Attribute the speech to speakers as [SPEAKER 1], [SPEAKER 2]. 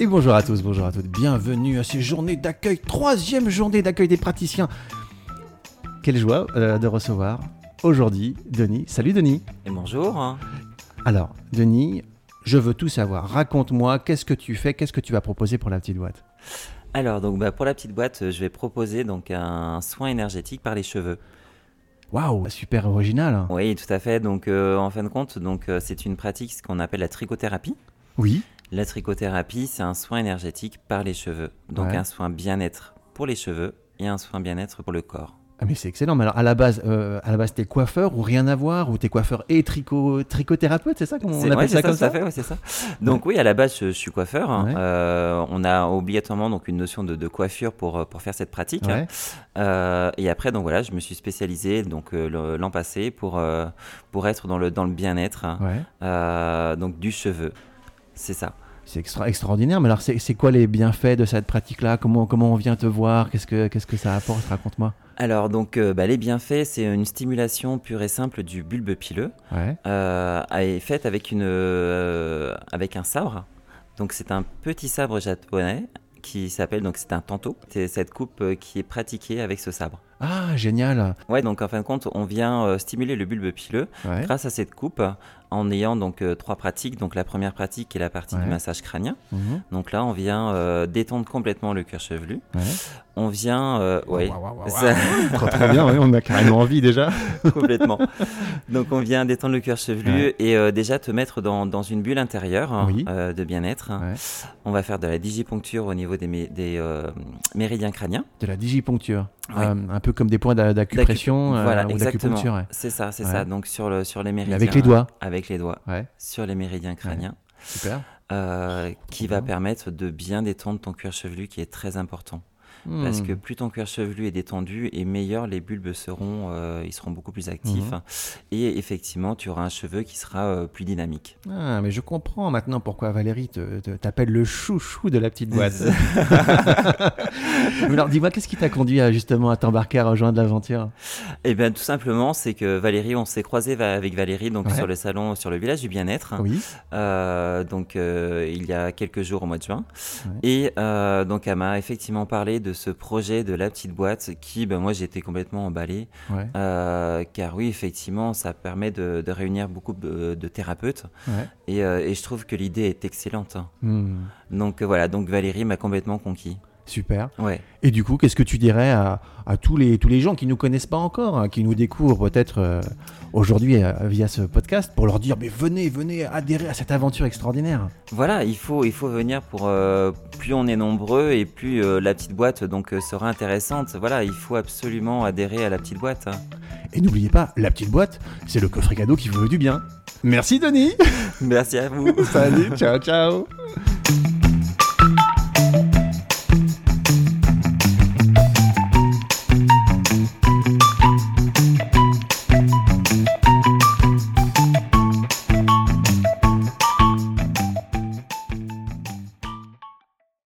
[SPEAKER 1] Et bonjour à tous, bonjour à toutes, bienvenue à ces journées d'accueil, troisième journée d'accueil des praticiens. Quelle joie euh, de recevoir aujourd'hui Denis. Salut Denis.
[SPEAKER 2] Et bonjour.
[SPEAKER 1] Alors, Denis, je veux tout savoir. Raconte-moi, qu'est-ce que tu fais, qu'est-ce que tu vas proposer pour la petite boîte?
[SPEAKER 2] Alors, donc, bah, pour la petite boîte, je vais proposer donc un soin énergétique par les cheveux.
[SPEAKER 1] Waouh, super original.
[SPEAKER 2] Oui, tout à fait. Donc, euh, en fin de compte, donc euh, c'est une pratique ce qu'on appelle la trichothérapie.
[SPEAKER 1] Oui.
[SPEAKER 2] La trichothérapie, c'est un soin énergétique par les cheveux. Donc,
[SPEAKER 1] Ouais.
[SPEAKER 2] un soin bien-être pour les cheveux et un soin bien-être pour le corps.
[SPEAKER 1] Ah mais c'est excellent. Mais alors à la base, euh, à la base, t'es coiffeur ou rien à voir ou t'es coiffeur et tricot, tricothérapeute, c'est ça qu'on
[SPEAKER 2] C'est-
[SPEAKER 1] appelle
[SPEAKER 2] ouais,
[SPEAKER 1] ça
[SPEAKER 2] c'est
[SPEAKER 1] comme ça
[SPEAKER 2] à fait, ouais, c'est ça. Donc oui, à la base, je, je suis coiffeur. hein. Euh, on a obligatoirement donc une notion de, de coiffure pour, euh, pour faire cette pratique. Euh, et après, donc voilà, je me suis spécialisé donc l'an passé pour pour être dans le dans le bien-être, hein. Donc du cheveu. C'est ça.
[SPEAKER 1] C'est extra extraordinaire. Mais alors, c'est quoi les bienfaits de cette pratique-là? Comment comment on vient te voir? Qu'est-ce que qu'est-ce que ça apporte? Raconte-moi.
[SPEAKER 2] Alors donc euh, bah, les bienfaits, c'est une stimulation pure et simple du bulbe pileux,
[SPEAKER 1] Ouais.
[SPEAKER 2] euh, est faite avec une euh, avec un sabre. Donc c'est un petit sabre japonais qui s'appelle donc c'est un tanto. C'est cette coupe euh, qui est pratiquée avec ce sabre.
[SPEAKER 1] Ah génial.
[SPEAKER 2] Ouais, donc en fin de compte, on vient stimuler le bulbe pileux
[SPEAKER 1] Ouais.
[SPEAKER 2] grâce à cette coupe en ayant donc euh, trois pratiques. Donc la première pratique est la partie
[SPEAKER 1] Ouais.
[SPEAKER 2] du massage crânien.
[SPEAKER 1] Mhm.
[SPEAKER 2] Donc là, on vient euh, détendre complètement le cuir chevelu.
[SPEAKER 1] Ouais.
[SPEAKER 2] On vient, euh, ouais, ça-
[SPEAKER 1] très bien. ouais, on a carrément envie déjà.
[SPEAKER 2] complètement. Donc on vient détendre le cuir chevelu
[SPEAKER 1] Ouais.
[SPEAKER 2] et euh, déjà te mettre dans, dans une bulle intérieure hein,
[SPEAKER 1] Oui.
[SPEAKER 2] euh, de bien-être.
[SPEAKER 1] Ouais.
[SPEAKER 2] On va faire de la digiponcture au niveau des, mé- des euh, méridiens crâniens.
[SPEAKER 1] De la digiponcture.
[SPEAKER 2] Ouais.
[SPEAKER 1] Euh, un peu comme des points d'a- d'acupression euh,
[SPEAKER 2] voilà,
[SPEAKER 1] ou
[SPEAKER 2] exactement.
[SPEAKER 1] d'acupuncture. ouais.
[SPEAKER 2] C'est ça, c'est
[SPEAKER 1] Ouais.
[SPEAKER 2] ça. Donc sur, le, sur les méridiens.
[SPEAKER 1] avec les doigts.
[SPEAKER 2] Avec les doigts.
[SPEAKER 1] Ouais.
[SPEAKER 2] Sur les méridiens crâniens.
[SPEAKER 1] Super.
[SPEAKER 2] euh, qui va permettre de bien détendre ton cuir chevelu qui est très important. Parce
[SPEAKER 1] Hmm.
[SPEAKER 2] que plus ton cuir chevelu est détendu et meilleur les bulbes seront, euh, ils seront beaucoup plus actifs.
[SPEAKER 1] Mhm.
[SPEAKER 2] Et effectivement, tu auras un cheveu qui sera euh, plus dynamique.
[SPEAKER 1] Ah, mais je comprends maintenant pourquoi Valérie t'appelle le chouchou de la petite boîte. Alors, dis-moi, qu'est-ce qui t'a conduit à, justement à t'embarquer à rejoindre l'aventure?
[SPEAKER 2] Et bien tout simplement, c'est que Valérie, on s'est croisé avec Valérie donc
[SPEAKER 1] Ouais.
[SPEAKER 2] sur le salon, sur le village du bien-être.
[SPEAKER 1] Oui.
[SPEAKER 2] Euh, donc il y a quelques jours au mois de juin.
[SPEAKER 1] Ouais.
[SPEAKER 2] Et donc elle m'a effectivement parlé de ce projet de la petite boîte qui, ben, moi j'étais complètement emballé.
[SPEAKER 1] Ouais.
[SPEAKER 2] Euh, car oui, effectivement, ça permet de, de réunir beaucoup de, de thérapeutes.
[SPEAKER 1] Ouais.
[SPEAKER 2] Et, euh, et je trouve que l'idée est excellente. hein.
[SPEAKER 1] Hmm.
[SPEAKER 2] Donc voilà, donc Valérie m'a complètement conquis.
[SPEAKER 1] Super.
[SPEAKER 2] Ouais.
[SPEAKER 1] Et du coup, qu'est-ce que tu dirais à, à tous, les, tous les gens qui nous connaissent pas encore, hein, qui nous découvrent peut-être euh, aujourd'hui euh, via ce podcast, pour leur dire, mais venez, venez adhérer à cette aventure extraordinaire
[SPEAKER 2] Voilà, il faut, il faut venir pour euh, plus on est nombreux et plus la petite boîte donc sera intéressante. Voilà, il faut absolument adhérer à la petite boîte. hein.
[SPEAKER 1] Et n'oubliez pas, la petite boîte, c'est le coffret cadeau qui vous veut du bien. Merci Denis
[SPEAKER 2] Merci à vous.
[SPEAKER 1] Salut, ciao ciao